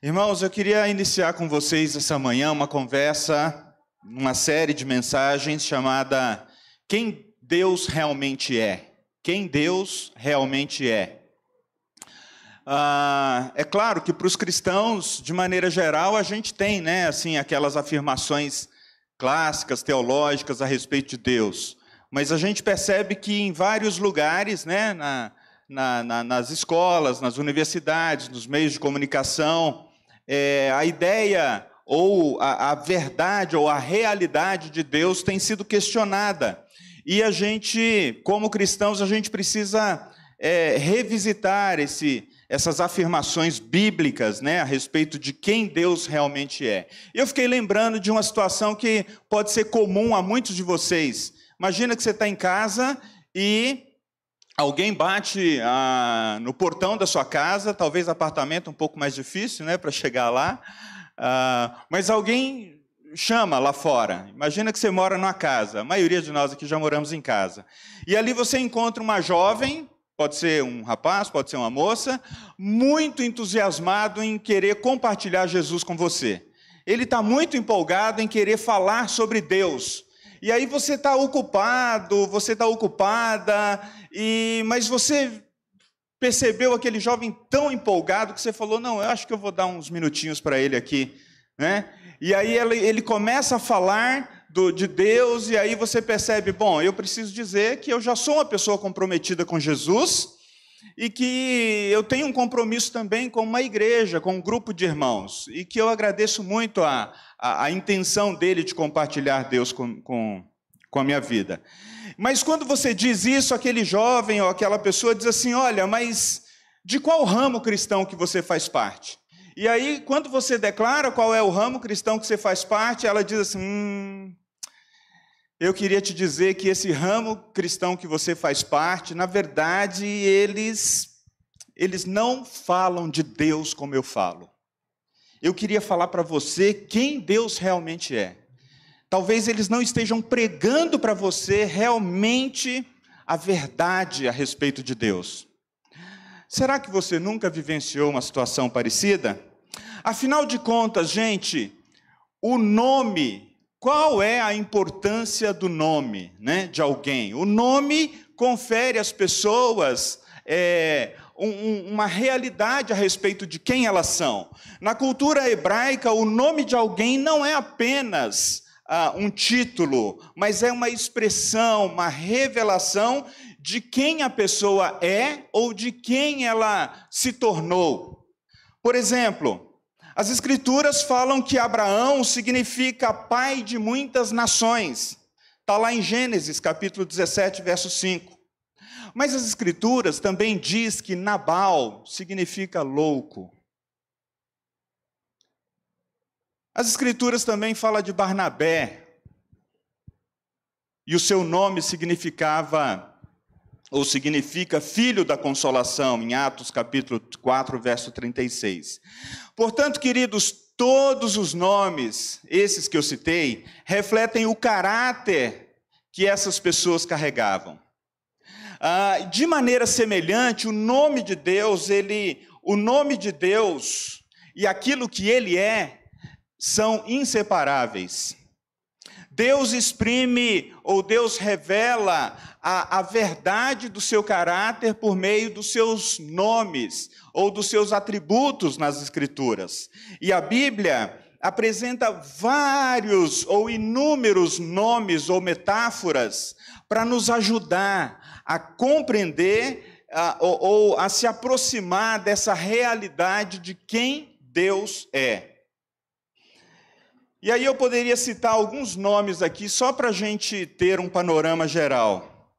Irmãos, eu queria iniciar com vocês essa manhã uma conversa, uma série de mensagens chamada Quem Deus realmente é. Quem Deus realmente é. Ah, é claro que para os cristãos, de maneira geral, a gente tem, né, assim, aquelas afirmações clássicas, teológicas a respeito de Deus. Mas a gente percebe que em vários lugares, né, na, na, na, nas escolas, nas universidades, nos meios de comunicação, é, a ideia ou a, a verdade ou a realidade de Deus tem sido questionada. E a gente, como cristãos, a gente precisa é, revisitar esse, essas afirmações bíblicas né, a respeito de quem Deus realmente é. Eu fiquei lembrando de uma situação que pode ser comum a muitos de vocês. Imagina que você está em casa e Alguém bate ah, no portão da sua casa, talvez apartamento um pouco mais difícil, né, para chegar lá. Ah, mas alguém chama lá fora. Imagina que você mora numa casa. A maioria de nós aqui já moramos em casa. E ali você encontra uma jovem, pode ser um rapaz, pode ser uma moça, muito entusiasmado em querer compartilhar Jesus com você. Ele está muito empolgado em querer falar sobre Deus. E aí você está ocupado, você está ocupada, e mas você percebeu aquele jovem tão empolgado que você falou: não, eu acho que eu vou dar uns minutinhos para ele aqui, né? E aí ele, começa a falar do, de Deus, e aí você percebe: bom, eu preciso dizer que eu já sou uma pessoa comprometida com Jesus e que eu tenho um compromisso também com uma igreja, com um grupo de irmãos, e que eu agradeço muito a, a, a intenção dele de compartilhar Deus com, com, com a minha vida. Mas quando você diz isso, aquele jovem ou aquela pessoa diz assim: olha, mas de qual ramo cristão que você faz parte? E aí, quando você declara qual é o ramo cristão que você faz parte, ela diz assim: hum, eu queria te dizer que esse ramo cristão que você faz parte, na verdade, eles eles não falam de Deus como eu falo. Eu queria falar para você quem Deus realmente é. Talvez eles não estejam pregando para você realmente a verdade a respeito de Deus. Será que você nunca vivenciou uma situação parecida? Afinal de contas, gente, o nome qual é a importância do nome né, de alguém? O nome confere às pessoas é, um, uma realidade a respeito de quem elas são. Na cultura hebraica, o nome de alguém não é apenas ah, um título, mas é uma expressão, uma revelação de quem a pessoa é ou de quem ela se tornou. Por exemplo, as Escrituras falam que Abraão significa pai de muitas nações. Está lá em Gênesis, capítulo 17, verso 5. Mas as Escrituras também diz que Nabal significa louco. As Escrituras também falam de Barnabé. E o seu nome significava ou significa filho da consolação, em Atos capítulo 4, verso 36. Portanto, queridos, todos os nomes, esses que eu citei, refletem o caráter que essas pessoas carregavam. Ah, de maneira semelhante, o nome de Deus, ele, o nome de Deus e aquilo que ele é são inseparáveis. Deus exprime ou Deus revela a, a verdade do seu caráter por meio dos seus nomes ou dos seus atributos nas Escrituras. E a Bíblia apresenta vários ou inúmeros nomes ou metáforas para nos ajudar a compreender a, ou, ou a se aproximar dessa realidade de quem Deus é. E aí eu poderia citar alguns nomes aqui, só para a gente ter um panorama geral.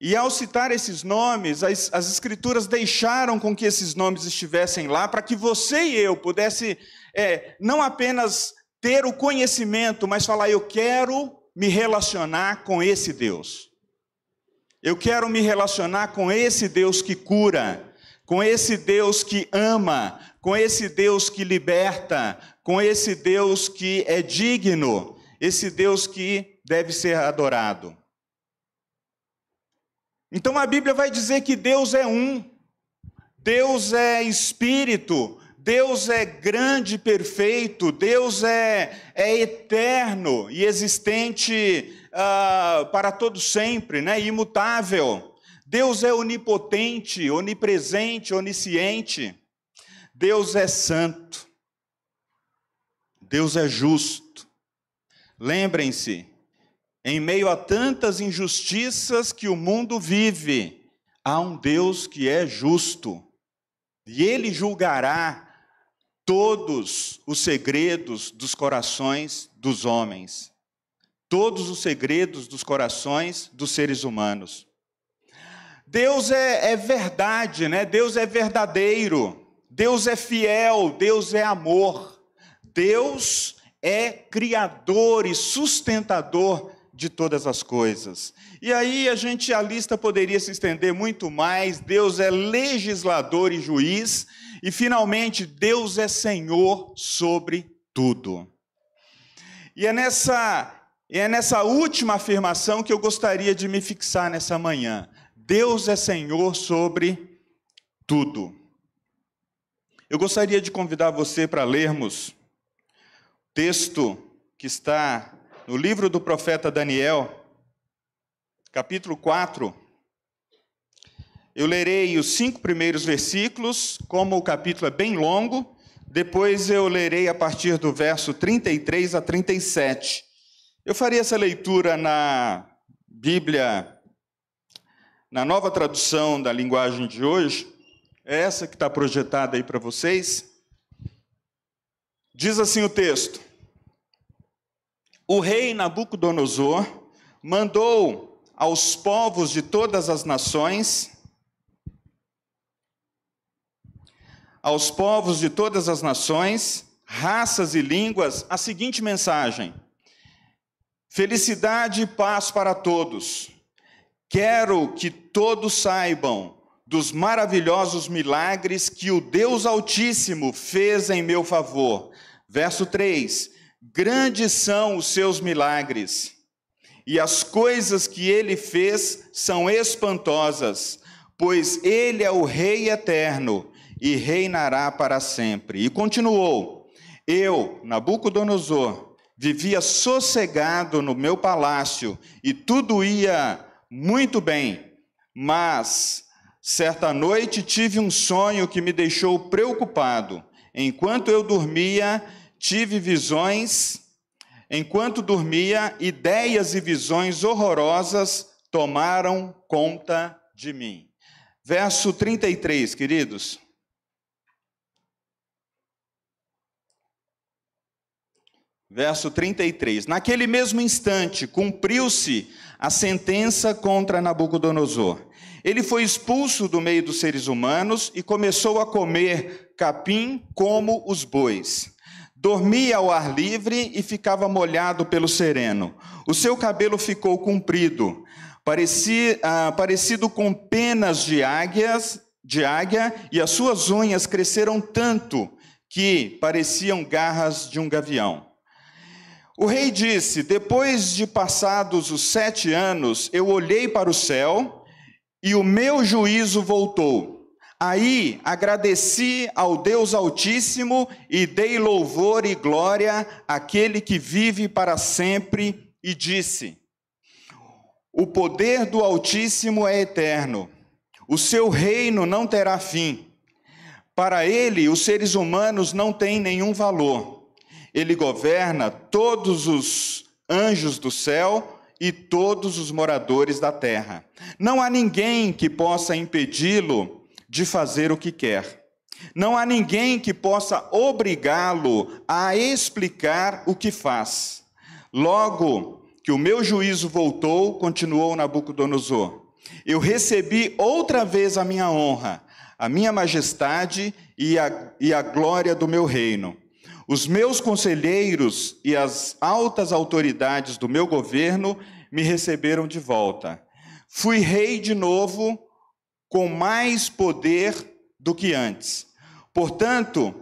E ao citar esses nomes, as, as Escrituras deixaram com que esses nomes estivessem lá, para que você e eu pudesse é, não apenas ter o conhecimento, mas falar: eu quero me relacionar com esse Deus. Eu quero me relacionar com esse Deus que cura, com esse Deus que ama, com esse Deus que liberta, com esse Deus que é digno, esse Deus que deve ser adorado. Então a Bíblia vai dizer que Deus é um, Deus é espírito, Deus é grande e perfeito, Deus é, é eterno e existente uh, para todo sempre, né? imutável. Deus é onipotente, onipresente, onisciente. Deus é santo. Deus é justo. Lembrem-se, em meio a tantas injustiças que o mundo vive, há um Deus que é justo. E ele julgará todos os segredos dos corações dos homens. Todos os segredos dos corações dos seres humanos. Deus é, é verdade, né? Deus é verdadeiro. Deus é fiel. Deus é amor. Deus é criador e sustentador de todas as coisas. E aí a gente a lista poderia se estender muito mais. Deus é legislador e juiz e finalmente Deus é Senhor sobre tudo. E é nessa é nessa última afirmação que eu gostaria de me fixar nessa manhã. Deus é Senhor sobre tudo. Eu gostaria de convidar você para lermos texto que está no livro do profeta Daniel, capítulo 4. Eu lerei os cinco primeiros versículos, como o capítulo é bem longo, depois eu lerei a partir do verso 33 a 37. Eu farei essa leitura na Bíblia, na nova tradução da linguagem de hoje, é essa que está projetada aí para vocês. Diz assim o texto: O rei Nabucodonosor mandou aos povos de todas as nações, aos povos de todas as nações, raças e línguas, a seguinte mensagem: Felicidade e paz para todos. Quero que todos saibam dos maravilhosos milagres que o Deus Altíssimo fez em meu favor. Verso 3: Grandes são os seus milagres, e as coisas que ele fez são espantosas, pois ele é o Rei eterno e reinará para sempre. E continuou: Eu, Nabucodonosor, vivia sossegado no meu palácio e tudo ia muito bem, mas Certa noite tive um sonho que me deixou preocupado. Enquanto eu dormia, tive visões. Enquanto dormia, ideias e visões horrorosas tomaram conta de mim. Verso 33, queridos. Verso 33. Naquele mesmo instante, cumpriu-se a sentença contra Nabucodonosor ele foi expulso do meio dos seres humanos e começou a comer capim como os bois. Dormia ao ar livre e ficava molhado pelo sereno. O seu cabelo ficou comprido, ah, parecido com penas de águias, de águia, e as suas unhas cresceram tanto que pareciam garras de um gavião. O rei disse: Depois de passados os sete anos, eu olhei para o céu e o meu juízo voltou. Aí agradeci ao Deus Altíssimo e dei louvor e glória àquele que vive para sempre, e disse: O poder do Altíssimo é eterno, o seu reino não terá fim. Para ele, os seres humanos não têm nenhum valor. Ele governa todos os anjos do céu e todos os moradores da terra. Não há ninguém que possa impedi-lo de fazer o que quer. Não há ninguém que possa obrigá-lo a explicar o que faz. Logo que o meu juízo voltou, continuou Nabucodonosor, eu recebi outra vez a minha honra, a minha majestade e a, e a glória do meu reino. Os meus conselheiros e as altas autoridades do meu governo me receberam de volta. Fui rei de novo, com mais poder do que antes. Portanto,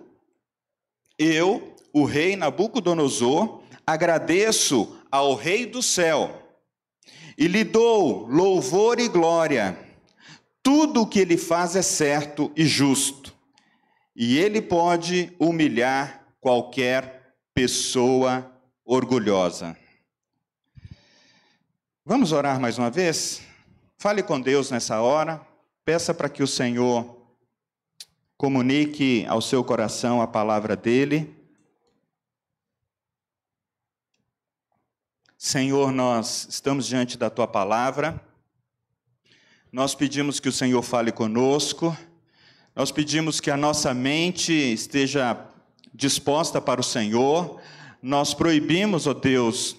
eu, o rei Nabucodonosor, agradeço ao Rei do céu e lhe dou louvor e glória. Tudo o que ele faz é certo e justo e ele pode humilhar qualquer pessoa orgulhosa. Vamos orar mais uma vez? Fale com Deus nessa hora, peça para que o Senhor comunique ao seu coração a palavra dele. Senhor, nós estamos diante da tua palavra, nós pedimos que o Senhor fale conosco, nós pedimos que a nossa mente esteja disposta para o Senhor, nós proibimos, ó oh Deus,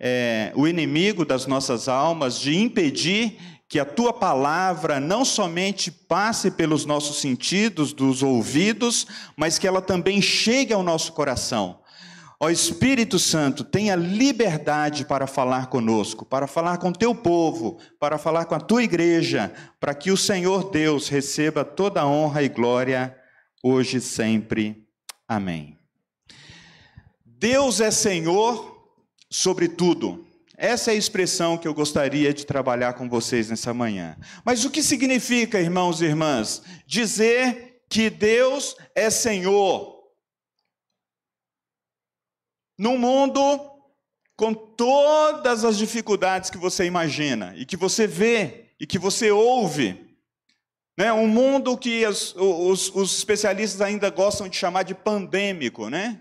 é, o inimigo das nossas almas de impedir que a tua palavra não somente passe pelos nossos sentidos, dos ouvidos, mas que ela também chegue ao nosso coração. Ó Espírito Santo, tenha liberdade para falar conosco, para falar com teu povo, para falar com a tua igreja, para que o Senhor Deus receba toda a honra e glória hoje e sempre. Amém. Deus é Senhor sobre tudo. Essa é a expressão que eu gostaria de trabalhar com vocês nessa manhã. Mas o que significa, irmãos e irmãs, dizer que Deus é Senhor num mundo com todas as dificuldades que você imagina e que você vê e que você ouve. Né? Um mundo que os, os, os especialistas ainda gostam de chamar de pandêmico, né?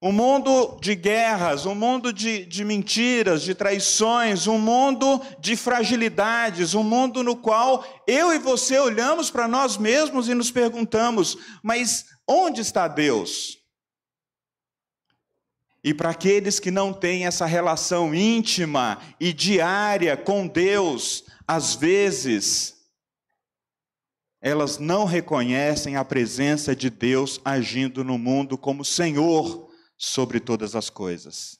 Um mundo de guerras, um mundo de, de, mentiras, de traições, um mundo de fragilidades, um mundo no qual eu e você olhamos para nós mesmos e nos perguntamos: mas onde está Deus? E para aqueles que não têm essa relação íntima e diária com Deus, às vezes, elas não reconhecem a presença de Deus agindo no mundo como Senhor sobre todas as coisas.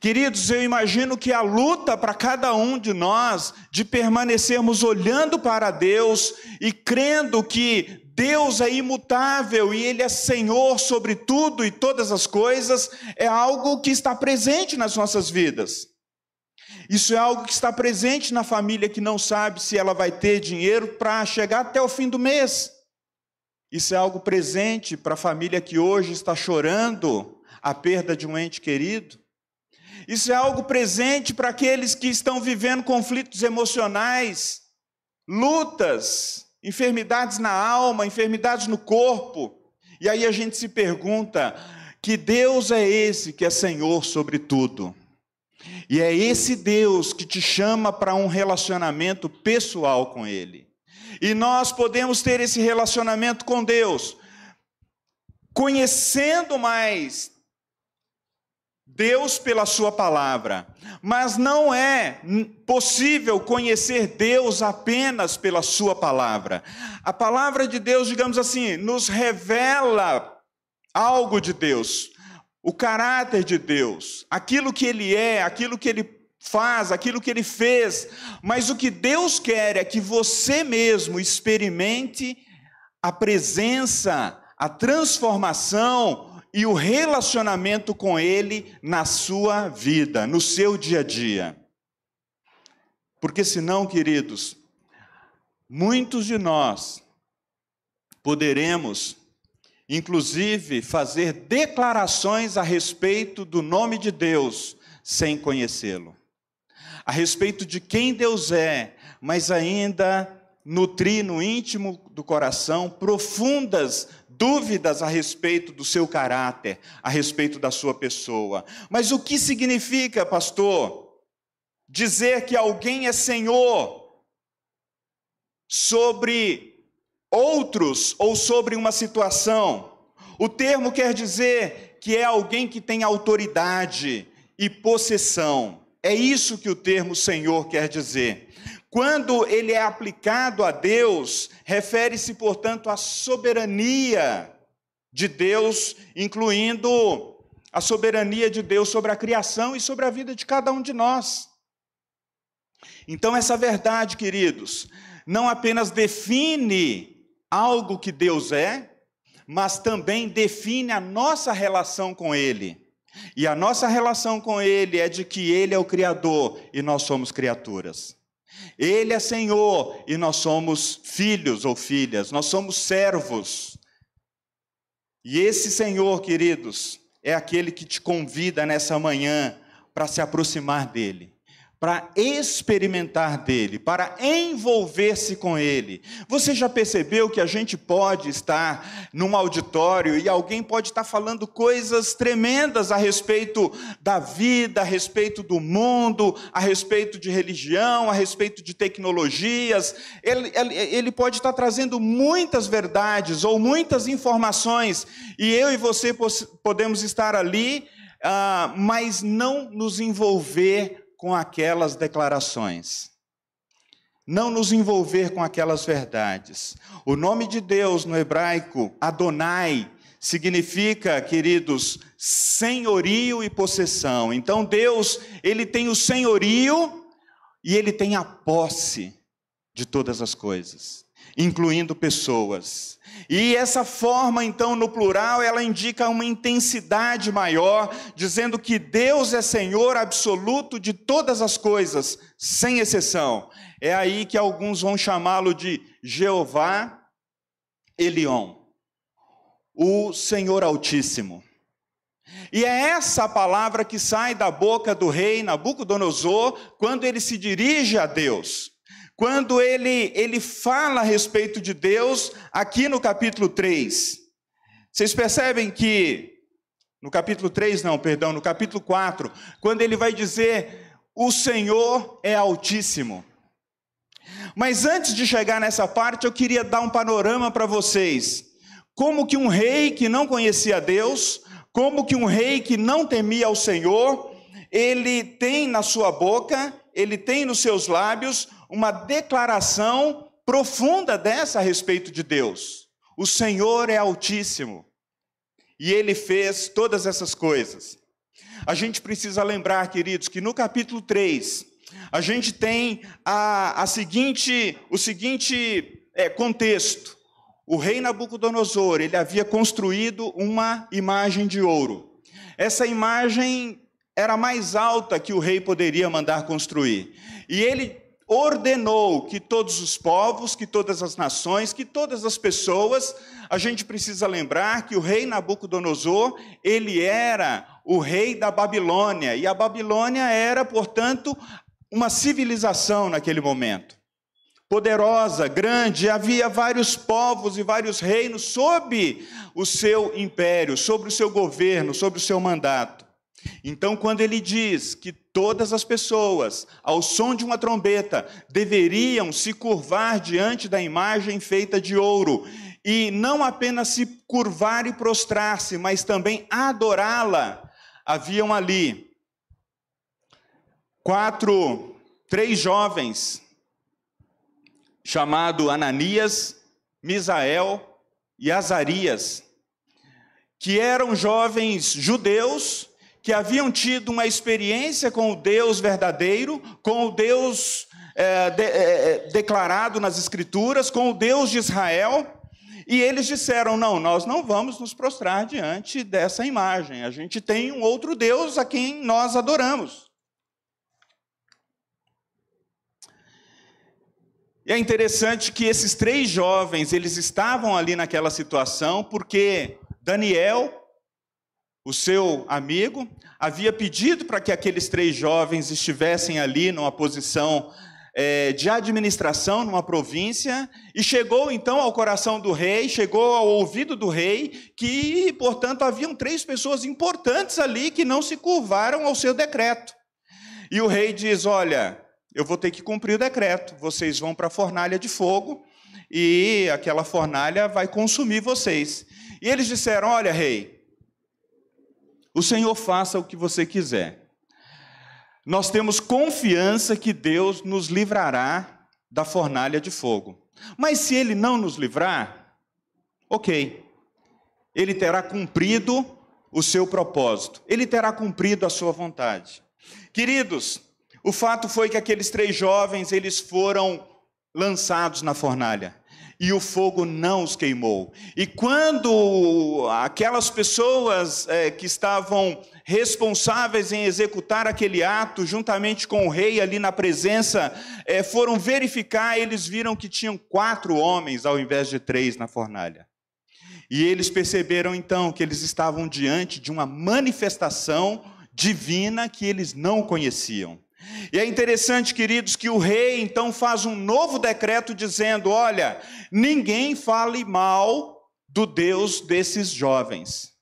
Queridos, eu imagino que a luta para cada um de nós de permanecermos olhando para Deus e crendo que Deus é imutável e Ele é Senhor sobre tudo e todas as coisas, é algo que está presente nas nossas vidas. Isso é algo que está presente na família que não sabe se ela vai ter dinheiro para chegar até o fim do mês. Isso é algo presente para a família que hoje está chorando a perda de um ente querido. Isso é algo presente para aqueles que estão vivendo conflitos emocionais, lutas, enfermidades na alma, enfermidades no corpo. E aí a gente se pergunta: que Deus é esse que é Senhor sobre tudo? E é esse Deus que te chama para um relacionamento pessoal com Ele. E nós podemos ter esse relacionamento com Deus, conhecendo mais, Deus pela Sua palavra, mas não é possível conhecer Deus apenas pela Sua palavra. A palavra de Deus, digamos assim, nos revela algo de Deus, o caráter de Deus, aquilo que Ele é, aquilo que Ele faz, aquilo que Ele fez, mas o que Deus quer é que você mesmo experimente a presença, a transformação, e o relacionamento com Ele na sua vida, no seu dia a dia. Porque senão, queridos, muitos de nós poderemos, inclusive, fazer declarações a respeito do nome de Deus sem conhecê-lo, a respeito de quem Deus é, mas ainda nutrir no íntimo do coração profundas dúvidas a respeito do seu caráter, a respeito da sua pessoa. Mas o que significa, pastor, dizer que alguém é senhor sobre outros ou sobre uma situação? O termo quer dizer que é alguém que tem autoridade e possessão. É isso que o termo Senhor quer dizer. Quando ele é aplicado a Deus, refere-se, portanto, à soberania de Deus, incluindo a soberania de Deus sobre a criação e sobre a vida de cada um de nós. Então, essa verdade, queridos, não apenas define algo que Deus é, mas também define a nossa relação com Ele. E a nossa relação com Ele é de que Ele é o Criador e nós somos criaturas. Ele é Senhor e nós somos filhos ou filhas, nós somos servos. E esse Senhor, queridos, é aquele que te convida nessa manhã para se aproximar dele para experimentar dele, para envolver-se com ele. Você já percebeu que a gente pode estar num auditório e alguém pode estar falando coisas tremendas a respeito da vida, a respeito do mundo, a respeito de religião, a respeito de tecnologias. Ele, ele, ele pode estar trazendo muitas verdades ou muitas informações e eu e você podemos estar ali, uh, mas não nos envolver com aquelas declarações. Não nos envolver com aquelas verdades. O nome de Deus no hebraico, Adonai, significa, queridos, senhorio e possessão. Então Deus, ele tem o senhorio e ele tem a posse de todas as coisas, incluindo pessoas. E essa forma, então, no plural, ela indica uma intensidade maior, dizendo que Deus é Senhor absoluto de todas as coisas, sem exceção. É aí que alguns vão chamá-lo de Jeová Elion, o Senhor Altíssimo. E é essa palavra que sai da boca do rei Nabucodonosor quando ele se dirige a Deus. Quando ele, ele fala a respeito de Deus, aqui no capítulo 3, vocês percebem que, no capítulo 3, não, perdão, no capítulo 4, quando ele vai dizer: O Senhor é Altíssimo. Mas antes de chegar nessa parte, eu queria dar um panorama para vocês. Como que um rei que não conhecia Deus, como que um rei que não temia ao Senhor, ele tem na sua boca, ele tem nos seus lábios uma declaração profunda dessa a respeito de Deus. O Senhor é Altíssimo e ele fez todas essas coisas. A gente precisa lembrar, queridos, que no capítulo 3, a gente tem a, a seguinte, o seguinte é, contexto. O rei Nabucodonosor, ele havia construído uma imagem de ouro. Essa imagem era mais alta que o rei poderia mandar construir. E ele ordenou que todos os povos, que todas as nações, que todas as pessoas, a gente precisa lembrar que o rei Nabucodonosor, ele era o rei da Babilônia, e a Babilônia era, portanto, uma civilização naquele momento. Poderosa, grande, havia vários povos e vários reinos sob o seu império, sobre o seu governo, sobre o seu mandato. Então, quando ele diz que todas as pessoas, ao som de uma trombeta, deveriam se curvar diante da imagem feita de ouro, e não apenas se curvar e prostrar-se, mas também adorá-la, haviam ali quatro, três jovens, chamado Ananias, Misael e Azarias, que eram jovens judeus que haviam tido uma experiência com o Deus verdadeiro, com o Deus é, de, é, declarado nas Escrituras, com o Deus de Israel, e eles disseram: não, nós não vamos nos prostrar diante dessa imagem, a gente tem um outro Deus a quem nós adoramos. E é interessante que esses três jovens, eles estavam ali naquela situação porque Daniel, o seu amigo, havia pedido para que aqueles três jovens estivessem ali numa posição é, de administração numa província, e chegou então ao coração do rei, chegou ao ouvido do rei, que, portanto, haviam três pessoas importantes ali que não se curvaram ao seu decreto. E o rei diz: Olha, eu vou ter que cumprir o decreto, vocês vão para a fornalha de fogo, e aquela fornalha vai consumir vocês. E eles disseram: Olha, rei, o Senhor faça o que você quiser. Nós temos confiança que Deus nos livrará da fornalha de fogo. Mas se Ele não nos livrar, ok, Ele terá cumprido o seu propósito, Ele terá cumprido a sua vontade. Queridos, o fato foi que aqueles três jovens, eles foram lançados na fornalha e o fogo não os queimou. E quando aquelas pessoas é, que estavam responsáveis em executar aquele ato, juntamente com o rei ali na presença, é, foram verificar, eles viram que tinham quatro homens ao invés de três na fornalha. E eles perceberam então que eles estavam diante de uma manifestação divina que eles não conheciam. E é interessante, queridos, que o rei então faz um novo decreto dizendo: olha, ninguém fale mal do Deus desses jovens.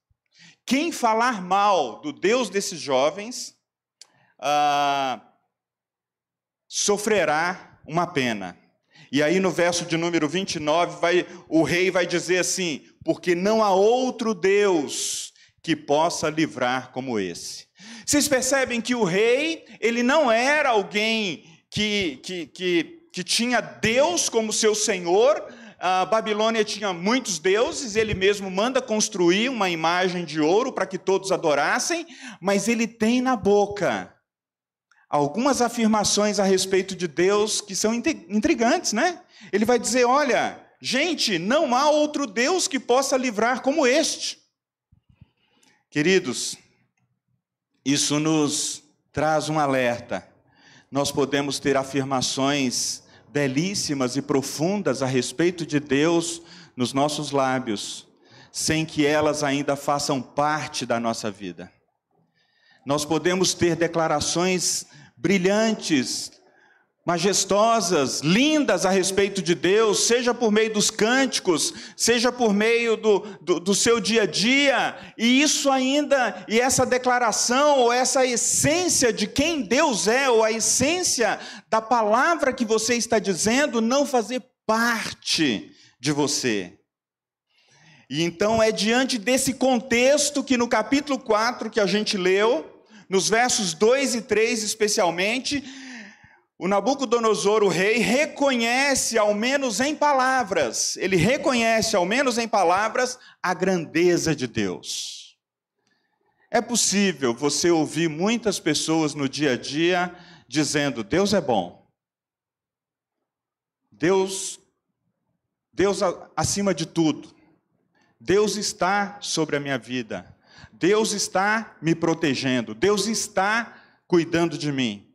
Quem falar mal do Deus desses jovens ah, sofrerá uma pena. E aí no verso de número 29, vai, o rei vai dizer assim: porque não há outro Deus que possa livrar como esse. Vocês percebem que o rei, ele não era alguém que, que, que, que tinha Deus como seu senhor, a Babilônia tinha muitos deuses, ele mesmo manda construir uma imagem de ouro para que todos adorassem, mas ele tem na boca algumas afirmações a respeito de Deus que são intrigantes, né? Ele vai dizer: olha, gente, não há outro Deus que possa livrar como este. Queridos, isso nos traz um alerta. Nós podemos ter afirmações belíssimas e profundas a respeito de Deus nos nossos lábios, sem que elas ainda façam parte da nossa vida. Nós podemos ter declarações brilhantes, majestosas, lindas a respeito de Deus, seja por meio dos cânticos, seja por meio do, do, do, seu dia a dia, e isso ainda, e essa declaração, ou essa essência de quem Deus é, ou a essência da palavra que você está dizendo, não fazer parte de você. E então é diante desse contexto que no capítulo 4 que a gente leu, nos versos 2 e 3 especialmente, o Nabucodonosor, o rei, reconhece, ao menos em palavras, ele reconhece, ao menos em palavras, a grandeza de Deus. É possível você ouvir muitas pessoas no dia a dia dizendo: Deus é bom. Deus, Deus acima de tudo. Deus está sobre a minha vida. Deus está me protegendo. Deus está cuidando de mim.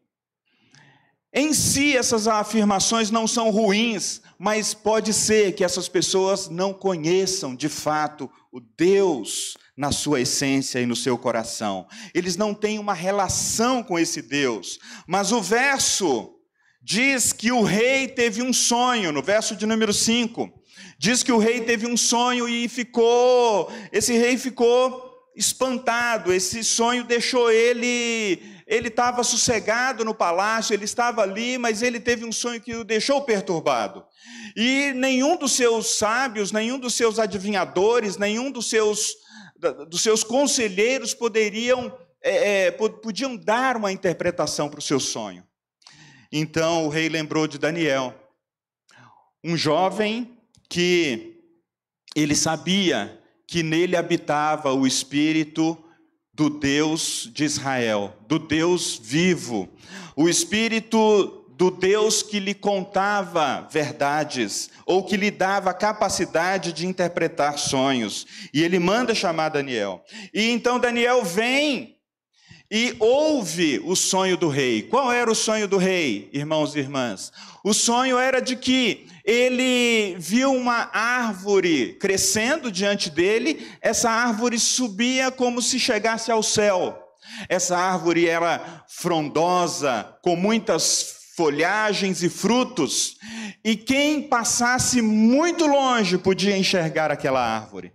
Em si, essas afirmações não são ruins, mas pode ser que essas pessoas não conheçam de fato o Deus na sua essência e no seu coração. Eles não têm uma relação com esse Deus. Mas o verso diz que o rei teve um sonho, no verso de número 5. Diz que o rei teve um sonho e ficou, esse rei ficou espantado, esse sonho deixou ele, ele estava sossegado no palácio, ele estava ali, mas ele teve um sonho que o deixou perturbado. E nenhum dos seus sábios, nenhum dos seus adivinhadores, nenhum dos seus, dos seus conselheiros poderiam, é, é, podiam dar uma interpretação para o seu sonho. Então o rei lembrou de Daniel, um jovem que ele sabia que nele habitava o Espírito do Deus de Israel, do Deus vivo, o Espírito do Deus que lhe contava verdades, ou que lhe dava capacidade de interpretar sonhos. E ele manda chamar Daniel. E então Daniel vem e ouve o sonho do rei. Qual era o sonho do rei, irmãos e irmãs? O sonho era de que ele viu uma árvore crescendo diante dele, essa árvore subia como se chegasse ao céu. Essa árvore era frondosa, com muitas folhagens e frutos, e quem passasse muito longe podia enxergar aquela árvore.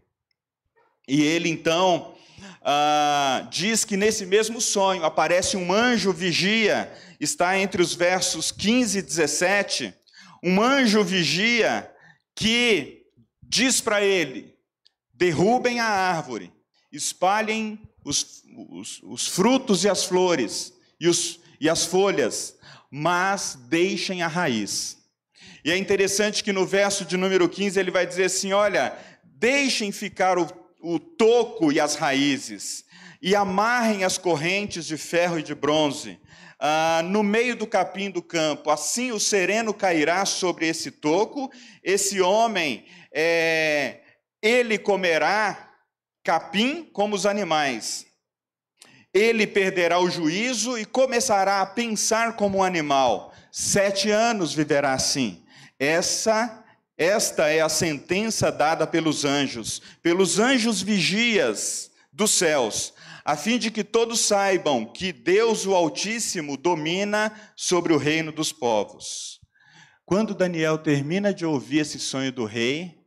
E ele então ah, diz que nesse mesmo sonho aparece um anjo vigia, está entre os versos 15 e 17 um anjo vigia que diz para ele: derrubem a árvore, espalhem os, os, os frutos e as flores e, os, e as folhas, mas deixem a raiz. E é interessante que no verso de número 15 ele vai dizer assim: olha, deixem ficar o, o toco e as raízes, e amarrem as correntes de ferro e de bronze, ah, no meio do capim do campo. Assim o sereno cairá sobre esse toco, esse homem, é, ele comerá capim como os animais. Ele perderá o juízo e começará a pensar como um animal. Sete anos viverá assim. Essa Esta é a sentença dada pelos anjos, pelos anjos vigias dos céus, a fim de que todos saibam que Deus, o Altíssimo, domina sobre o reino dos povos. Quando Daniel termina de ouvir esse sonho do rei,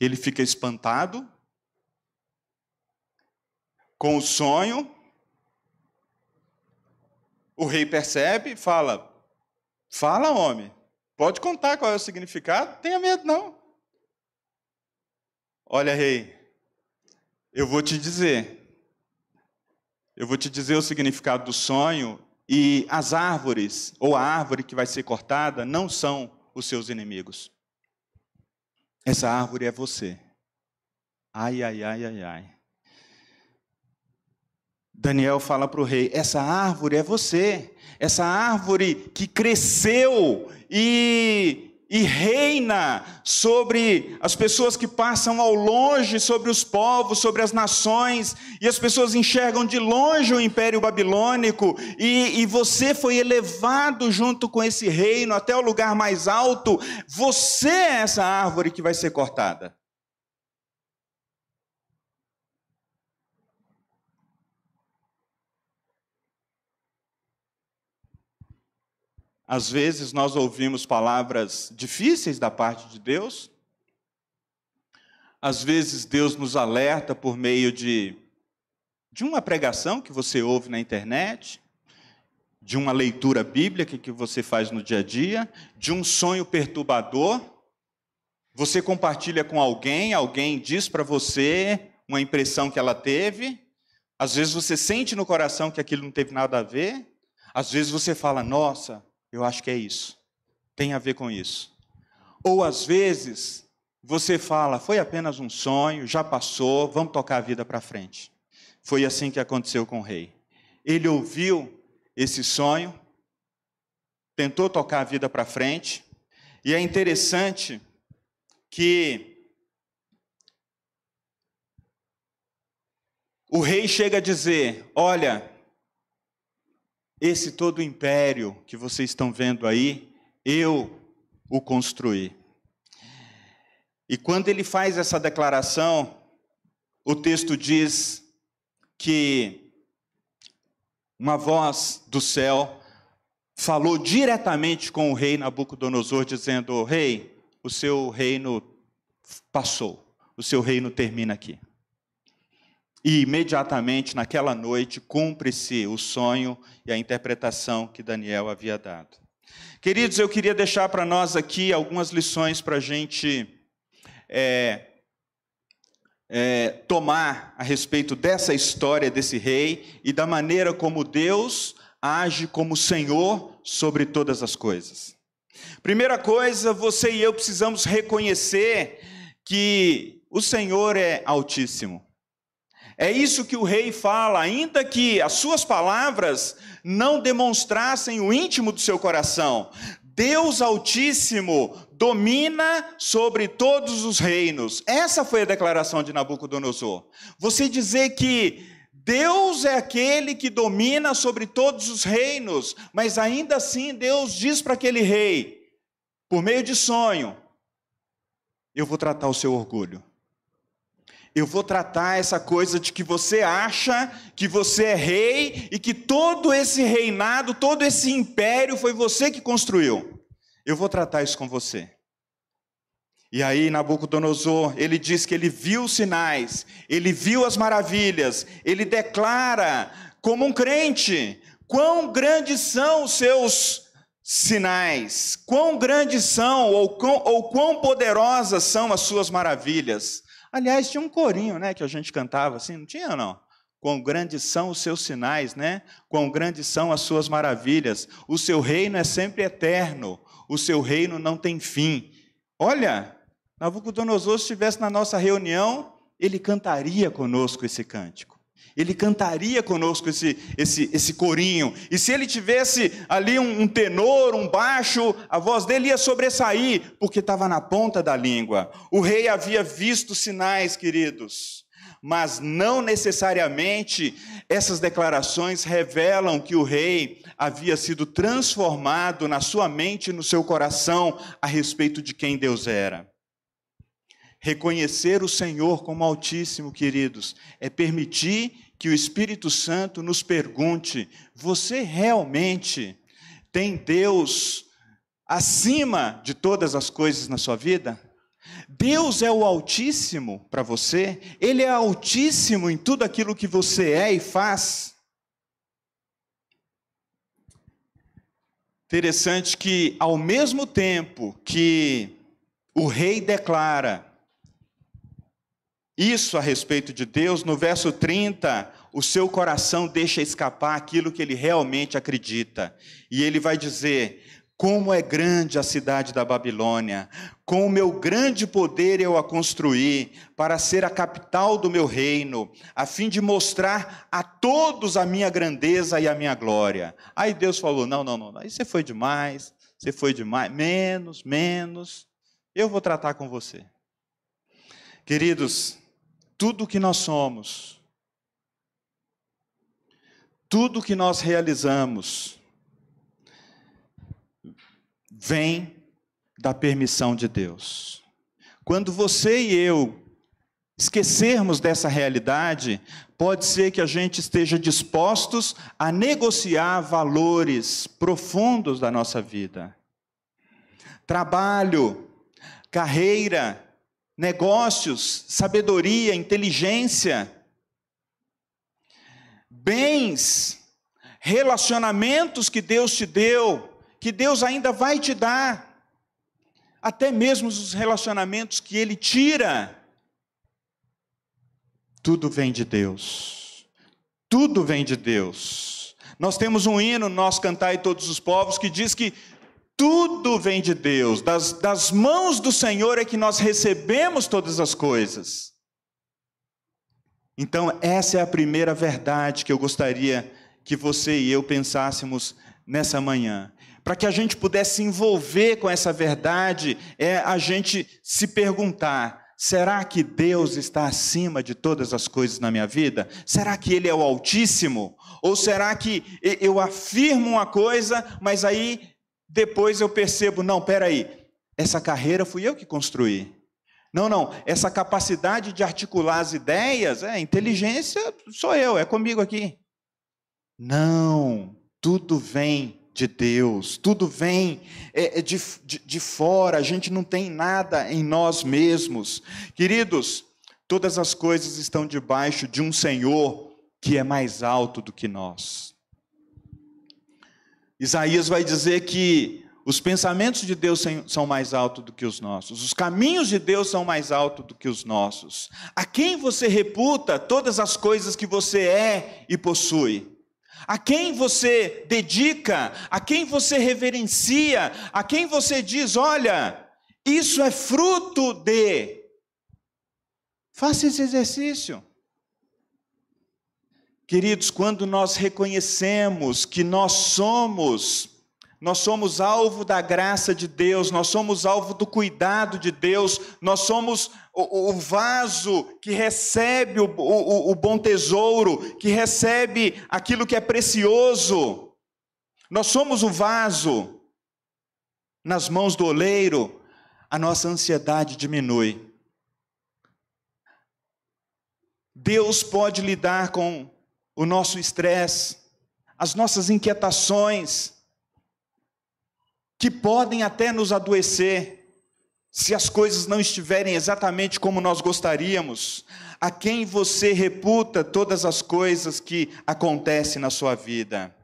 ele fica espantado com o sonho. O rei percebe e fala: Fala, homem. Pode contar qual é o significado? Tenha medo, não. Olha, rei, eu vou te dizer. Eu vou te dizer o significado do sonho e as árvores, ou a árvore que vai ser cortada, não são os seus inimigos. Essa árvore é você. Ai, ai, ai, ai, ai. Daniel fala para o rei: essa árvore é você, essa árvore que cresceu e, e reina sobre as pessoas que passam ao longe, sobre os povos, sobre as nações, e as pessoas enxergam de longe o império babilônico, e, e você foi elevado junto com esse reino até o lugar mais alto. Você é essa árvore que vai ser cortada. Às vezes nós ouvimos palavras difíceis da parte de Deus. Às vezes Deus nos alerta por meio de, de uma pregação que você ouve na internet, de uma leitura bíblica que você faz no dia a dia, de um sonho perturbador. Você compartilha com alguém, alguém diz para você uma impressão que ela teve. Às vezes você sente no coração que aquilo não teve nada a ver. Às vezes você fala, nossa, eu acho que é isso. Tem a ver com isso. Ou às vezes você fala, foi apenas um sonho, já passou, vamos tocar a vida para frente. Foi assim que aconteceu com o rei. Ele ouviu esse sonho, tentou tocar a vida para frente, e é interessante que o rei chega a dizer: Olha, esse todo império que vocês estão vendo aí, eu o construí. E quando ele faz essa declaração, o texto diz que uma voz do céu falou diretamente com o rei Nabucodonosor, dizendo: Rei, o seu reino passou, o seu reino termina aqui. E imediatamente naquela noite cumpre-se o sonho e a interpretação que Daniel havia dado. Queridos, eu queria deixar para nós aqui algumas lições para a gente é, é, tomar a respeito dessa história desse rei e da maneira como Deus age como Senhor sobre todas as coisas. Primeira coisa, você e eu precisamos reconhecer que o Senhor é altíssimo. É isso que o rei fala, ainda que as suas palavras não demonstrassem o íntimo do seu coração. Deus Altíssimo domina sobre todos os reinos. Essa foi a declaração de Nabucodonosor. Você dizer que Deus é aquele que domina sobre todos os reinos, mas ainda assim Deus diz para aquele rei, por meio de sonho: Eu vou tratar o seu orgulho. Eu vou tratar essa coisa de que você acha que você é rei e que todo esse reinado, todo esse império foi você que construiu. Eu vou tratar isso com você. E aí Nabucodonosor, ele diz que ele viu os sinais, ele viu as maravilhas, ele declara como um crente, quão grandes são os seus sinais, quão grandes são ou quão, ou quão poderosas são as suas maravilhas. Aliás, tinha um corinho, né, que a gente cantava assim, não tinha não? Quão grandes são os seus sinais, né? Quão grandes são as suas maravilhas. O seu reino é sempre eterno. O seu reino não tem fim. Olha, Nabucodonosor, se estivesse na nossa reunião, ele cantaria conosco esse cântico ele cantaria conosco esse, esse, esse corinho. E se ele tivesse ali um, um tenor, um baixo, a voz dele ia sobressair, porque estava na ponta da língua. O rei havia visto sinais, queridos. mas não necessariamente essas declarações revelam que o rei havia sido transformado na sua mente e no seu coração a respeito de quem Deus era. Reconhecer o Senhor como Altíssimo, queridos, é permitir que o Espírito Santo nos pergunte: você realmente tem Deus acima de todas as coisas na sua vida? Deus é o Altíssimo para você, Ele é Altíssimo em tudo aquilo que você é e faz. Interessante que, ao mesmo tempo que o rei declara isso a respeito de Deus, no verso 30, o seu coração deixa escapar aquilo que ele realmente acredita. E ele vai dizer: como é grande a cidade da Babilônia, com o meu grande poder eu a construí, para ser a capital do meu reino, a fim de mostrar a todos a minha grandeza e a minha glória. Aí Deus falou: não, não, não, aí você foi demais, você foi demais, menos, menos, eu vou tratar com você. Queridos, tudo que nós somos, tudo que nós realizamos, vem da permissão de Deus. Quando você e eu esquecermos dessa realidade, pode ser que a gente esteja dispostos a negociar valores profundos da nossa vida. Trabalho, carreira, negócios, sabedoria, inteligência, bens, relacionamentos que Deus te deu, que Deus ainda vai te dar, até mesmo os relacionamentos que Ele tira, tudo vem de Deus. Tudo vem de Deus. Nós temos um hino, nós cantar e todos os povos, que diz que tudo vem de Deus, das, das mãos do Senhor é que nós recebemos todas as coisas. Então, essa é a primeira verdade que eu gostaria que você e eu pensássemos nessa manhã para que a gente pudesse se envolver com essa verdade, é a gente se perguntar: será que Deus está acima de todas as coisas na minha vida? Será que Ele é o Altíssimo? Ou será que eu afirmo uma coisa, mas aí depois eu percebo: não, peraí, essa carreira fui eu que construí. Não, não, essa capacidade de articular as ideias, é inteligência, sou eu, é comigo aqui. Não, tudo vem de Deus, tudo vem é, é, de, de, de fora, a gente não tem nada em nós mesmos. Queridos, todas as coisas estão debaixo de um Senhor que é mais alto do que nós. Isaías vai dizer que os pensamentos de Deus são mais altos do que os nossos, os caminhos de Deus são mais altos do que os nossos. A quem você reputa todas as coisas que você é e possui? a quem você dedica, a quem você reverencia, a quem você diz: olha, isso é fruto de. Faça esse exercício. Queridos, quando nós reconhecemos que nós somos nós somos alvo da graça de Deus, nós somos alvo do cuidado de Deus, nós somos o, o vaso que recebe o, o, o bom tesouro, que recebe aquilo que é precioso. Nós somos o vaso. Nas mãos do oleiro, a nossa ansiedade diminui. Deus pode lidar com o nosso estresse, as nossas inquietações, que podem até nos adoecer, se as coisas não estiverem exatamente como nós gostaríamos. A quem você reputa todas as coisas que acontecem na sua vida?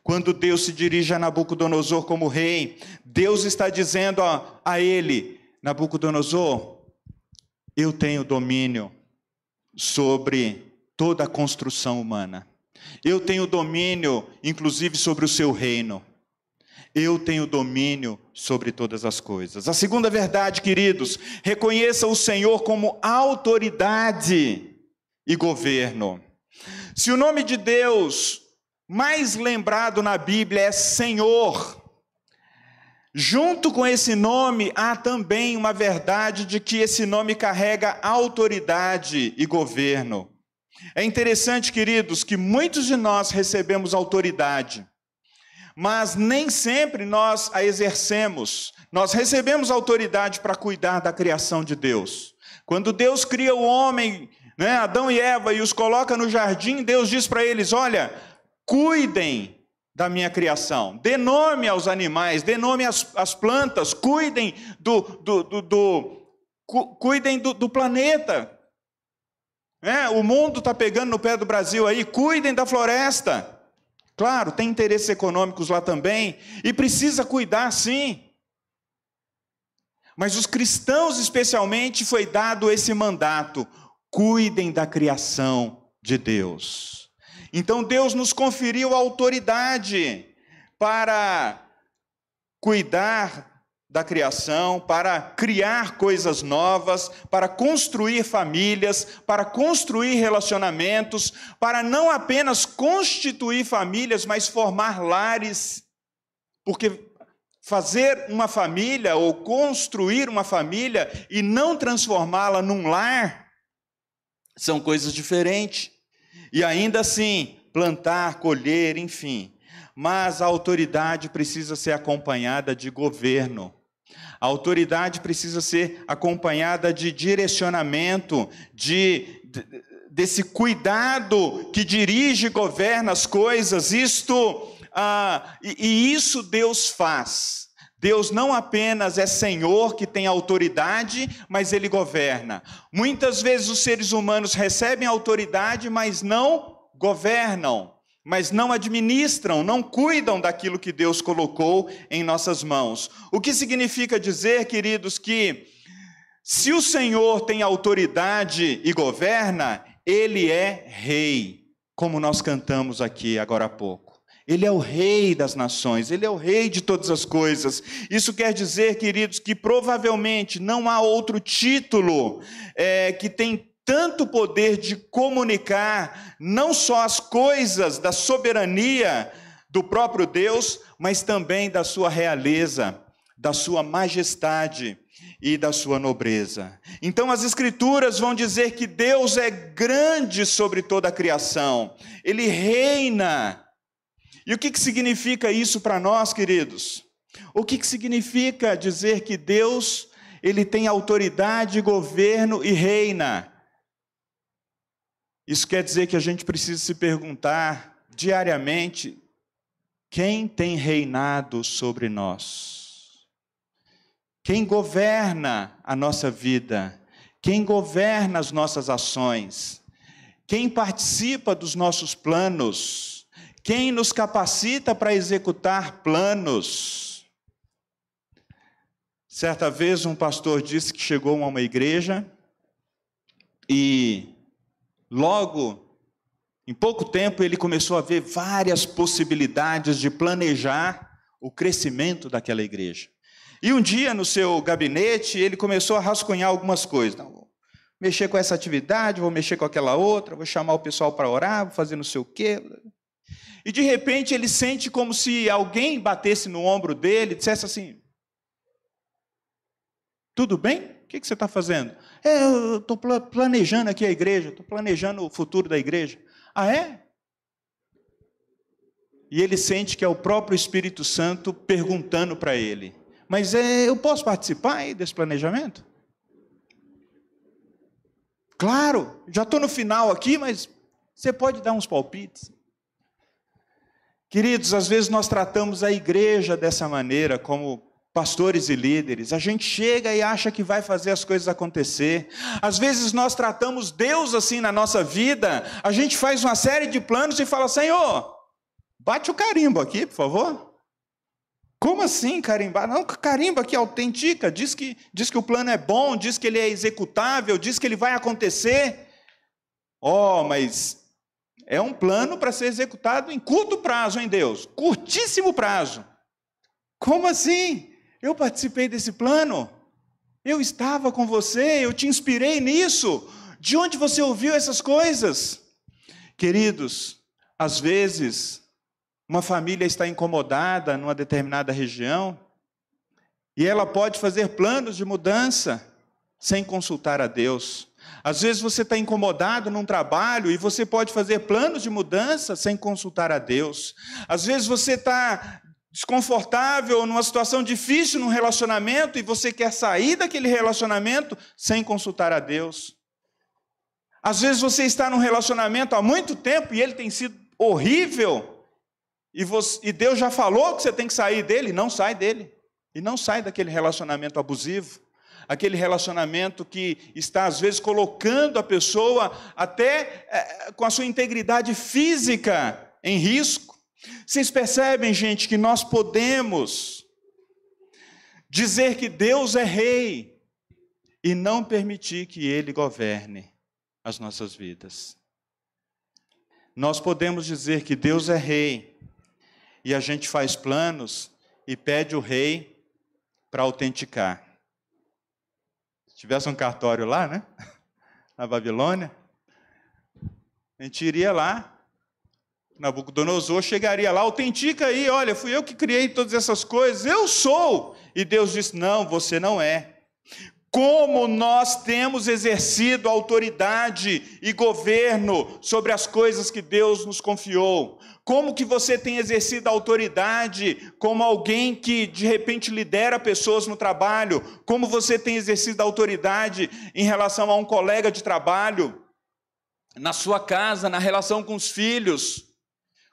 Quando Deus se dirige a Nabucodonosor como rei, Deus está dizendo a, a ele: Nabucodonosor, eu tenho domínio sobre toda a construção humana. Eu tenho domínio, inclusive, sobre o seu reino. Eu tenho domínio sobre todas as coisas. A segunda verdade, queridos, reconheça o Senhor como autoridade e governo. Se o nome de Deus mais lembrado na Bíblia é Senhor, Junto com esse nome, há também uma verdade de que esse nome carrega autoridade e governo. É interessante, queridos, que muitos de nós recebemos autoridade, mas nem sempre nós a exercemos. Nós recebemos autoridade para cuidar da criação de Deus. Quando Deus cria o homem, né, Adão e Eva, e os coloca no jardim, Deus diz para eles: Olha, cuidem da minha criação. Dê nome aos animais, dê nome às, às plantas, cuidem do, do, do, do cu, cuidem do, do planeta. É, o mundo está pegando no pé do Brasil aí, cuidem da floresta. Claro, tem interesses econômicos lá também, e precisa cuidar sim. Mas os cristãos, especialmente, foi dado esse mandato: cuidem da criação de Deus. Então Deus nos conferiu autoridade para cuidar da criação, para criar coisas novas, para construir famílias, para construir relacionamentos, para não apenas constituir famílias, mas formar lares. Porque fazer uma família ou construir uma família e não transformá-la num lar são coisas diferentes. E ainda assim, plantar, colher, enfim. Mas a autoridade precisa ser acompanhada de governo. A autoridade precisa ser acompanhada de direcionamento, de, de desse cuidado que dirige e governa as coisas. Isto ah, e, e isso Deus faz. Deus não apenas é Senhor que tem autoridade, mas Ele governa. Muitas vezes os seres humanos recebem autoridade, mas não governam, mas não administram, não cuidam daquilo que Deus colocou em nossas mãos. O que significa dizer, queridos, que se o Senhor tem autoridade e governa, Ele é rei, como nós cantamos aqui agora há pouco. Ele é o rei das nações, ele é o rei de todas as coisas. Isso quer dizer, queridos, que provavelmente não há outro título é, que tem tanto poder de comunicar não só as coisas da soberania do próprio Deus, mas também da sua realeza, da sua majestade e da sua nobreza. Então as escrituras vão dizer que Deus é grande sobre toda a criação. Ele reina e o que, que significa isso para nós, queridos? O que, que significa dizer que Deus ele tem autoridade, governo e reina? Isso quer dizer que a gente precisa se perguntar diariamente: quem tem reinado sobre nós? Quem governa a nossa vida? Quem governa as nossas ações? Quem participa dos nossos planos? Quem nos capacita para executar planos? Certa vez um pastor disse que chegou a uma igreja e logo, em pouco tempo, ele começou a ver várias possibilidades de planejar o crescimento daquela igreja. E um dia, no seu gabinete, ele começou a rascunhar algumas coisas. Não, vou mexer com essa atividade, vou mexer com aquela outra, vou chamar o pessoal para orar, vou fazer não sei o quê. E de repente ele sente como se alguém batesse no ombro dele e dissesse assim: Tudo bem? O que você está fazendo? É, eu estou planejando aqui a igreja, estou planejando o futuro da igreja. Ah, é? E ele sente que é o próprio Espírito Santo perguntando para ele: Mas é, eu posso participar desse planejamento? Claro, já estou no final aqui, mas você pode dar uns palpites. Queridos, às vezes nós tratamos a igreja dessa maneira, como pastores e líderes. A gente chega e acha que vai fazer as coisas acontecer. Às vezes nós tratamos Deus assim na nossa vida. A gente faz uma série de planos e fala: Senhor, bate o carimbo aqui, por favor. Como assim carimbar? Não, carimba aqui, autentica. Diz que, diz que o plano é bom, diz que ele é executável, diz que ele vai acontecer. Oh, mas é um plano para ser executado em curto prazo em Deus, curtíssimo prazo. Como assim? Eu participei desse plano? Eu estava com você, eu te inspirei nisso. De onde você ouviu essas coisas? Queridos, às vezes, uma família está incomodada numa determinada região, E ela pode fazer planos de mudança sem consultar a Deus. Às vezes você está incomodado num trabalho e você pode fazer planos de mudança sem consultar a Deus. Às vezes você está desconfortável, numa situação difícil num relacionamento e você quer sair daquele relacionamento sem consultar a Deus. Às vezes você está num relacionamento há muito tempo e ele tem sido horrível e, você, e Deus já falou que você tem que sair dele, não sai dele. E não sai daquele relacionamento abusivo, aquele relacionamento que está, às vezes, colocando a pessoa até é, com a sua integridade física em risco. Vocês percebem, gente, que nós podemos dizer que Deus é rei e não permitir que ele governe as nossas vidas. Nós podemos dizer que Deus é rei e a gente faz planos e pede o rei para autenticar. Se tivesse um cartório lá, né? Na Babilônia, a gente iria lá, Nabucodonosor chegaria lá, autentica aí, olha, fui eu que criei todas essas coisas, eu sou. E Deus disse: não, você não é. Como nós temos exercido autoridade e governo sobre as coisas que Deus nos confiou. Como que você tem exercido autoridade como alguém que de repente lidera pessoas no trabalho? Como você tem exercido autoridade em relação a um colega de trabalho? Na sua casa, na relação com os filhos?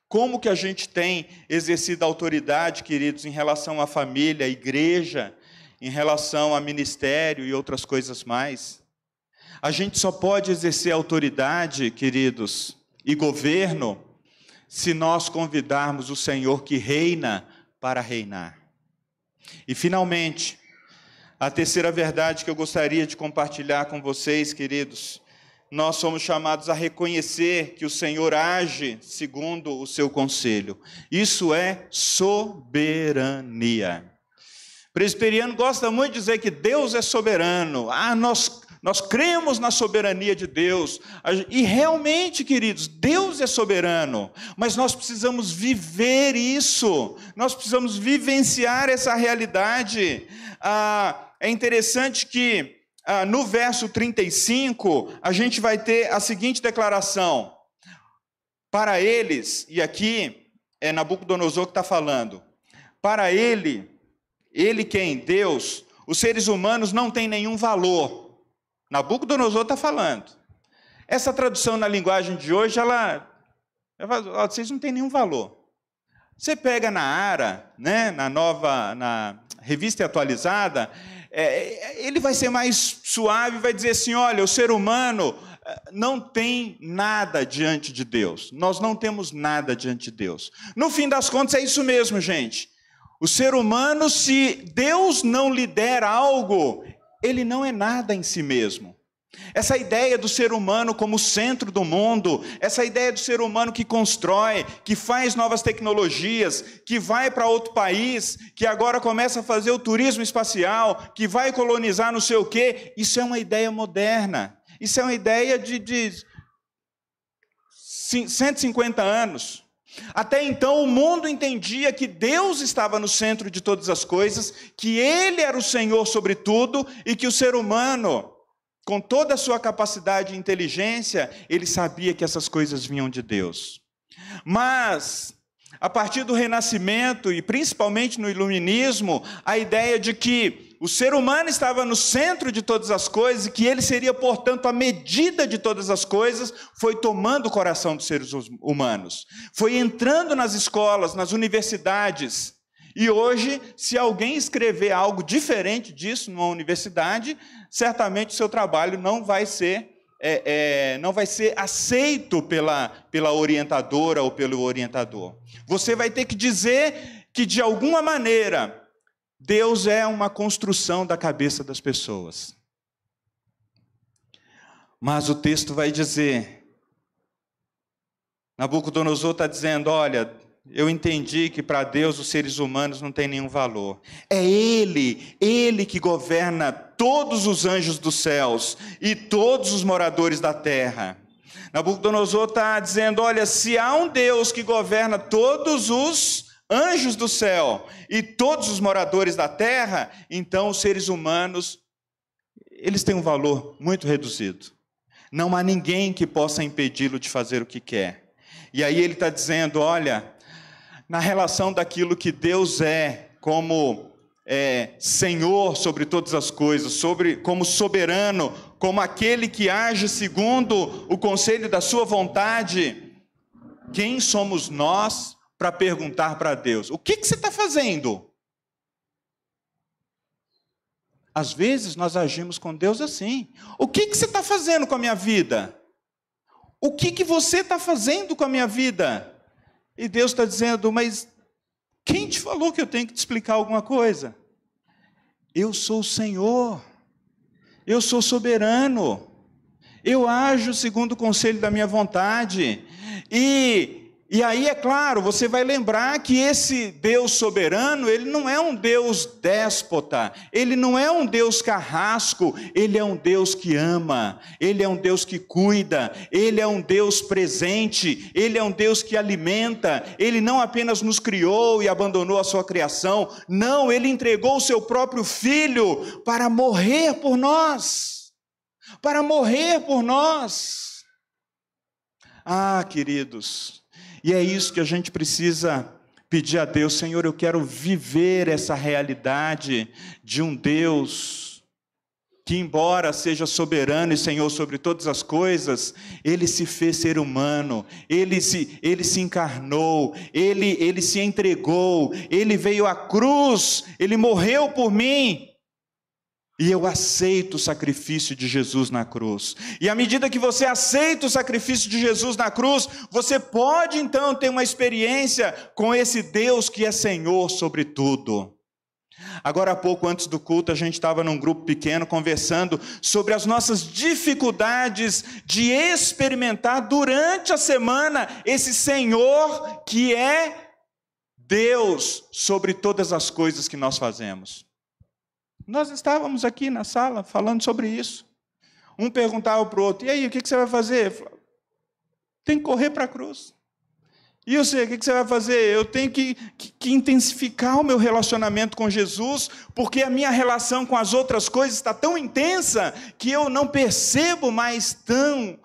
Como que a gente tem exercido autoridade, queridos, em relação à família, à igreja, em relação a ministério e outras coisas mais? A gente só pode exercer autoridade, queridos, e governo se nós convidarmos o Senhor que reina para reinar. E finalmente, a terceira verdade que eu gostaria de compartilhar com vocês, queridos, nós somos chamados a reconhecer que o Senhor age segundo o seu conselho. Isso é soberania. Presbiteriano gosta muito de dizer que Deus é soberano. Ah, nós nós cremos na soberania de Deus. E realmente, queridos, Deus é soberano. Mas nós precisamos viver isso. Nós precisamos vivenciar essa realidade. Ah, é interessante que ah, no verso 35, a gente vai ter a seguinte declaração. Para eles, e aqui é Nabucodonosor que está falando. Para ele, ele quem? Deus, os seres humanos não têm nenhum valor Nabucodonosor está falando. Essa tradução na linguagem de hoje, ela, ela vocês não têm nenhum valor. Você pega na ARA, né, na nova, na revista atualizada, é, ele vai ser mais suave, vai dizer assim: olha, o ser humano é, não tem nada diante de Deus. Nós não temos nada diante de Deus. No fim das contas, é isso mesmo, gente. O ser humano, se Deus não lhe der algo, ele não é nada em si mesmo. Essa ideia do ser humano como centro do mundo, essa ideia do ser humano que constrói, que faz novas tecnologias, que vai para outro país, que agora começa a fazer o turismo espacial, que vai colonizar não sei o quê, isso é uma ideia moderna. Isso é uma ideia de, de 150 anos. Até então o mundo entendia que Deus estava no centro de todas as coisas, que Ele era o Senhor sobre tudo e que o ser humano, com toda a sua capacidade e inteligência, ele sabia que essas coisas vinham de Deus. Mas, a partir do Renascimento e principalmente no Iluminismo, a ideia de que o ser humano estava no centro de todas as coisas e que ele seria, portanto, a medida de todas as coisas, foi tomando o coração dos seres humanos, foi entrando nas escolas, nas universidades. E hoje, se alguém escrever algo diferente disso numa universidade, certamente o seu trabalho não vai ser é, é, não vai ser aceito pela, pela orientadora ou pelo orientador. Você vai ter que dizer que, de alguma maneira, Deus é uma construção da cabeça das pessoas. Mas o texto vai dizer: Nabucodonosor está dizendo: olha, eu entendi que para Deus os seres humanos não têm nenhum valor. É Ele, Ele que governa todos os anjos dos céus e todos os moradores da terra. Nabucodonosor está dizendo: olha, se há um Deus que governa todos os anjos do céu e todos os moradores da terra, então os seres humanos, eles têm um valor muito reduzido. Não há ninguém que possa impedi-lo de fazer o que quer. E aí ele está dizendo: olha, na relação daquilo que Deus é, como é, Senhor sobre todas as coisas, sobre como soberano, como aquele que age segundo o conselho da sua vontade. Quem somos nós para perguntar para Deus: o que, que você está fazendo? Às vezes nós agimos com Deus assim: o que, que você está fazendo com a minha vida? O que, que você está fazendo com a minha vida? E Deus está dizendo: mas quem te falou que eu tenho que te explicar alguma coisa? Eu sou o Senhor, eu sou soberano, eu ajo segundo o conselho da minha vontade, e e aí, é claro, você vai lembrar que esse Deus soberano, ele não é um Deus déspota, ele não é um Deus carrasco, ele é um Deus que ama, ele é um Deus que cuida, ele é um Deus presente, ele é um Deus que alimenta, ele não apenas nos criou e abandonou a sua criação, não, ele entregou o seu próprio filho para morrer por nós, para morrer por nós. Ah, queridos, e é isso que a gente precisa pedir a Deus, Senhor, eu quero viver essa realidade de um Deus que, embora seja soberano e Senhor sobre todas as coisas, ele se fez ser humano, ele se, ele se encarnou, ele, ele se entregou, ele veio à cruz, ele morreu por mim. E eu aceito o sacrifício de Jesus na cruz. E à medida que você aceita o sacrifício de Jesus na cruz, você pode então ter uma experiência com esse Deus que é Senhor sobre tudo. Agora há pouco, antes do culto, a gente estava num grupo pequeno conversando sobre as nossas dificuldades de experimentar durante a semana esse Senhor que é Deus sobre todas as coisas que nós fazemos. Nós estávamos aqui na sala falando sobre isso. Um perguntava para o outro: e aí, o que você vai fazer? Falava, Tem que correr para a cruz. E eu sei, o que você vai fazer? Eu tenho que, que, que, intensificar o meu relacionamento com Jesus, porque a minha relação com as outras coisas está tão intensa que eu não percebo mais tão,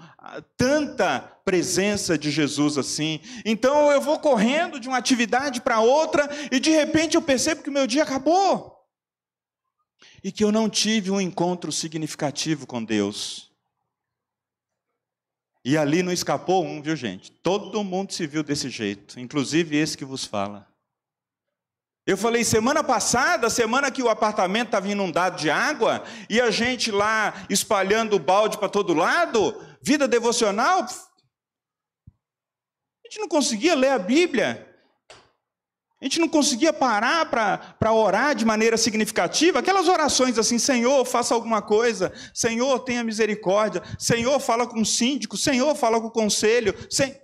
tanta presença de Jesus assim. Então eu vou correndo de uma atividade para outra e de repente eu percebo que o meu dia acabou e que eu não tive um encontro significativo com Deus. E ali não escapou um, viu gente? Todo mundo se viu desse jeito, inclusive esse que vos fala. Eu falei semana passada, semana que o apartamento estava inundado de água, e a gente lá espalhando o balde para todo lado, vida devocional. A gente não conseguia ler a Bíblia. A gente não conseguia parar para orar de maneira significativa, aquelas orações assim: Senhor, faça alguma coisa, Senhor, tenha misericórdia, Senhor, fala com o síndico, Senhor, fala com o conselho. Sen...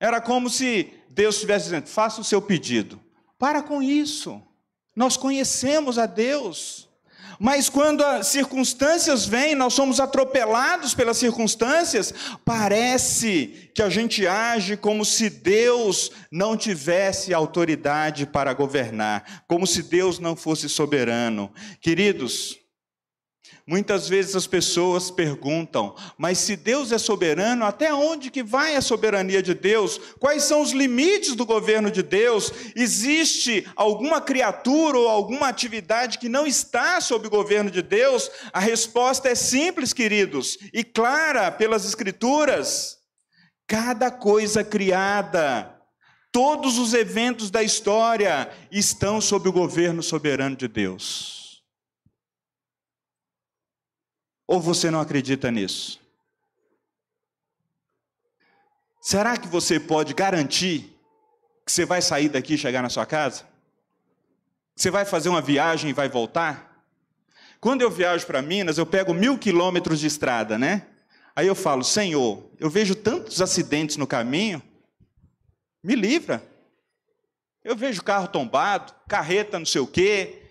Era como se Deus estivesse dizendo: faça o seu pedido. Para com isso. Nós conhecemos a Deus. Mas quando as circunstâncias vêm, nós somos atropelados pelas circunstâncias, parece que a gente age como se Deus não tivesse autoridade para governar, como se Deus não fosse soberano. Queridos, Muitas vezes as pessoas perguntam: "Mas se Deus é soberano, até onde que vai a soberania de Deus? Quais são os limites do governo de Deus? Existe alguma criatura ou alguma atividade que não está sob o governo de Deus?" A resposta é simples, queridos, e clara pelas escrituras. Cada coisa criada, todos os eventos da história estão sob o governo soberano de Deus. Ou você não acredita nisso? Será que você pode garantir que você vai sair daqui e chegar na sua casa? Você vai fazer uma viagem e vai voltar? Quando eu viajo para Minas, eu pego mil quilômetros de estrada, né? Aí eu falo, Senhor, eu vejo tantos acidentes no caminho, me livra. Eu vejo carro tombado, carreta não sei o quê,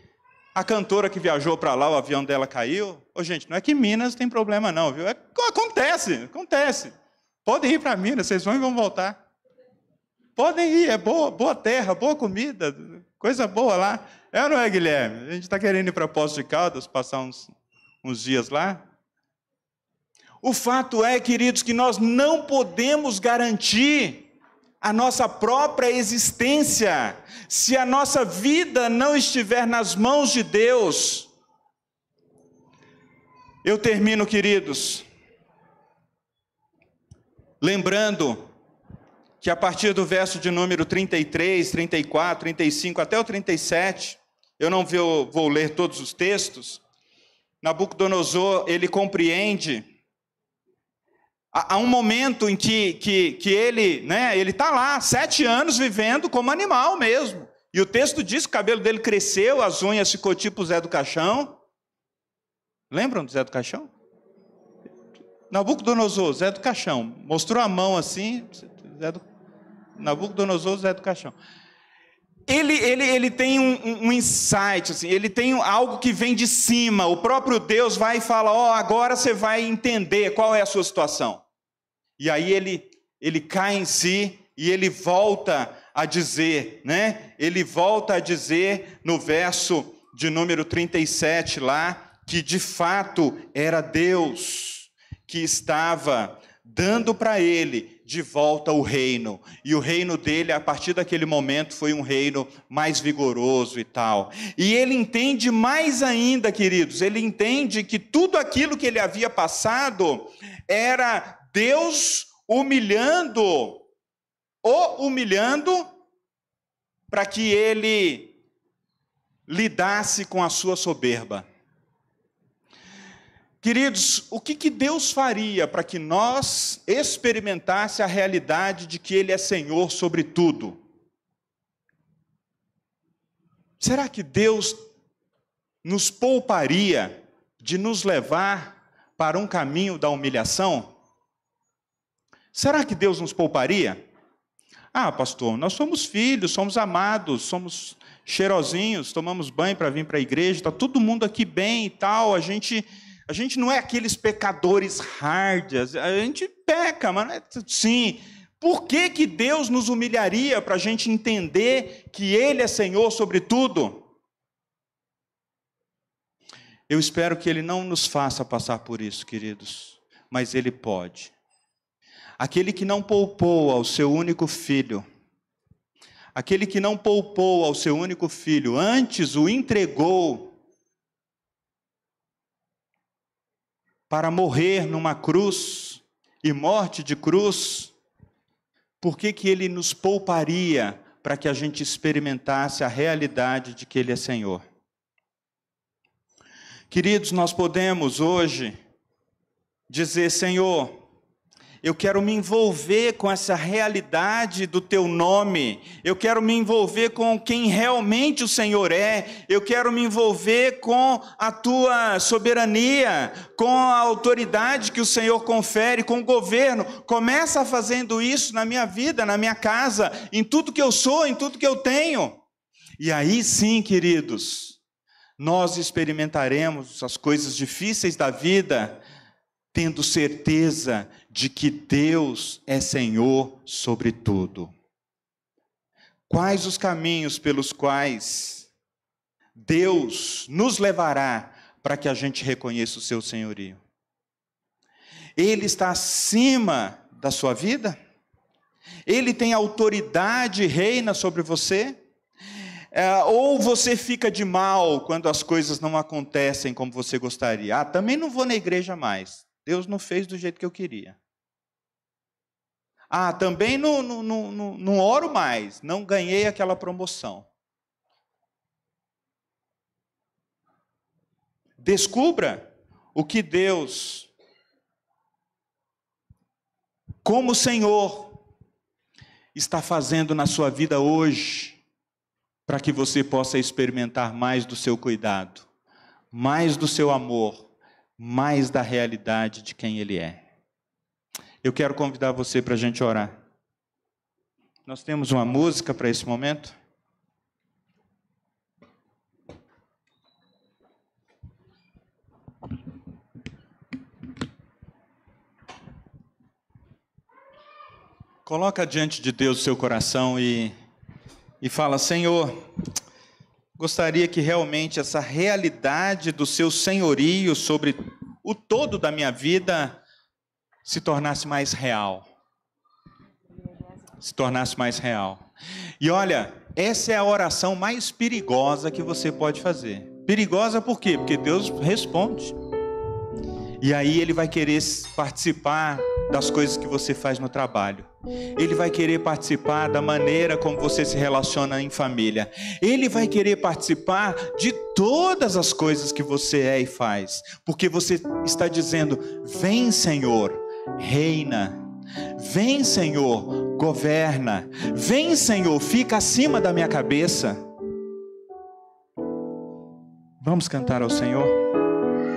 a cantora que viajou para lá, o avião dela caiu. Ô, gente, não é que Minas tem problema, não, viu? É, acontece, acontece. Podem ir para Minas, vocês vão e vão voltar. Podem ir, é boa, boa terra, boa comida, coisa boa lá. É ou não é, Guilherme? A gente está querendo ir para Poço de Caldas, passar uns, uns dias lá. O fato é, queridos, que nós não podemos garantir a nossa própria existência se a nossa vida não estiver nas mãos de Deus. Eu termino, queridos, lembrando que a partir do verso de número 33, 34, 35 até o 37, eu não vou, vou ler todos os textos, Nabucodonosor, ele compreende Há um momento em que, que, que ele né, ele está lá, sete anos vivendo como animal mesmo. E o texto diz que o cabelo dele cresceu, as unhas ficou tipo Zé do Caixão. Lembram do Zé do Caixão? Nabucodonosor, Zé do Caixão. Mostrou a mão assim, Zé do... Nabucodonosor, Zé do Caixão. Ele, ele, ele tem um, um insight, assim, ele tem algo que vem de cima. O próprio Deus vai e fala: Ó, oh, agora você vai entender qual é a sua situação. E aí ele, ele cai em si e ele volta a dizer, né? Ele volta a dizer no verso de número 37 lá, que de fato era Deus que estava dando para ele de volta o reino. E o reino dele, a partir daquele momento, foi um reino mais vigoroso e tal. E ele entende mais ainda, queridos, ele entende que tudo aquilo que ele havia passado era Deus humilhando, o humilhando, para que ele lidasse com a sua soberba. Queridos, o que, que Deus faria para que nós experimentasse a realidade de que Ele é Senhor sobre tudo? Será que Deus nos pouparia de nos levar para um caminho da humilhação? Será que Deus nos pouparia? Ah, pastor, nós somos filhos, somos amados, somos cheirosinhos, tomamos banho para vir para a igreja, está todo mundo aqui bem e tal, a gente, a gente não é aqueles pecadores hardas, a gente peca, mas é, sim. Por que, que Deus nos humilharia para a gente entender que Ele é Senhor sobre tudo? Eu espero que Ele não nos faça passar por isso, queridos, mas Ele pode. Aquele que não poupou ao seu único filho, aquele que não poupou ao seu único filho, antes o entregou para morrer numa cruz e morte de cruz, por que, que ele nos pouparia para que a gente experimentasse a realidade de que ele é Senhor? Queridos, nós podemos hoje dizer: Senhor, eu quero me envolver com essa realidade do teu nome. Eu quero me envolver com quem realmente o Senhor é. Eu quero me envolver com a tua soberania, com a autoridade que o Senhor confere, com o governo. Começa fazendo isso na minha vida, na minha casa, em tudo que eu sou, em tudo que eu tenho. E aí sim, queridos, nós experimentaremos as coisas difíceis da vida tendo certeza de que Deus é Senhor sobre tudo. Quais os caminhos pelos quais Deus nos levará para que a gente reconheça o seu senhorio? Ele está acima da sua vida? Ele tem autoridade e reina sobre você? É, ou você fica de mal quando as coisas não acontecem como você gostaria? Ah, também não vou na igreja mais. Deus não fez do jeito que eu queria. Ah, também não, não, não, não oro mais, não ganhei aquela promoção. Descubra o que Deus, como Senhor, está fazendo na sua vida hoje, para que você possa experimentar mais do seu cuidado, mais do seu amor, mais da realidade de quem Ele é. Eu quero convidar você para a gente orar. Nós temos uma música para esse momento. Coloca diante de Deus o seu coração e, e fala: Senhor, gostaria que realmente essa realidade do seu senhorio sobre o todo da minha vida se tornasse mais real. Se tornasse mais real. E olha, essa é a oração mais perigosa que você pode fazer. Perigosa por quê? Porque Deus responde. E aí ele vai querer participar das coisas que você faz no trabalho. Ele vai querer participar da maneira como você se relaciona em família. Ele vai querer participar de todas as coisas que você é e faz, porque você está dizendo: "Vem, Senhor, reina. Vem, Senhor, governa. Vem, Senhor, fica acima da minha cabeça." Vamos cantar ao Senhor?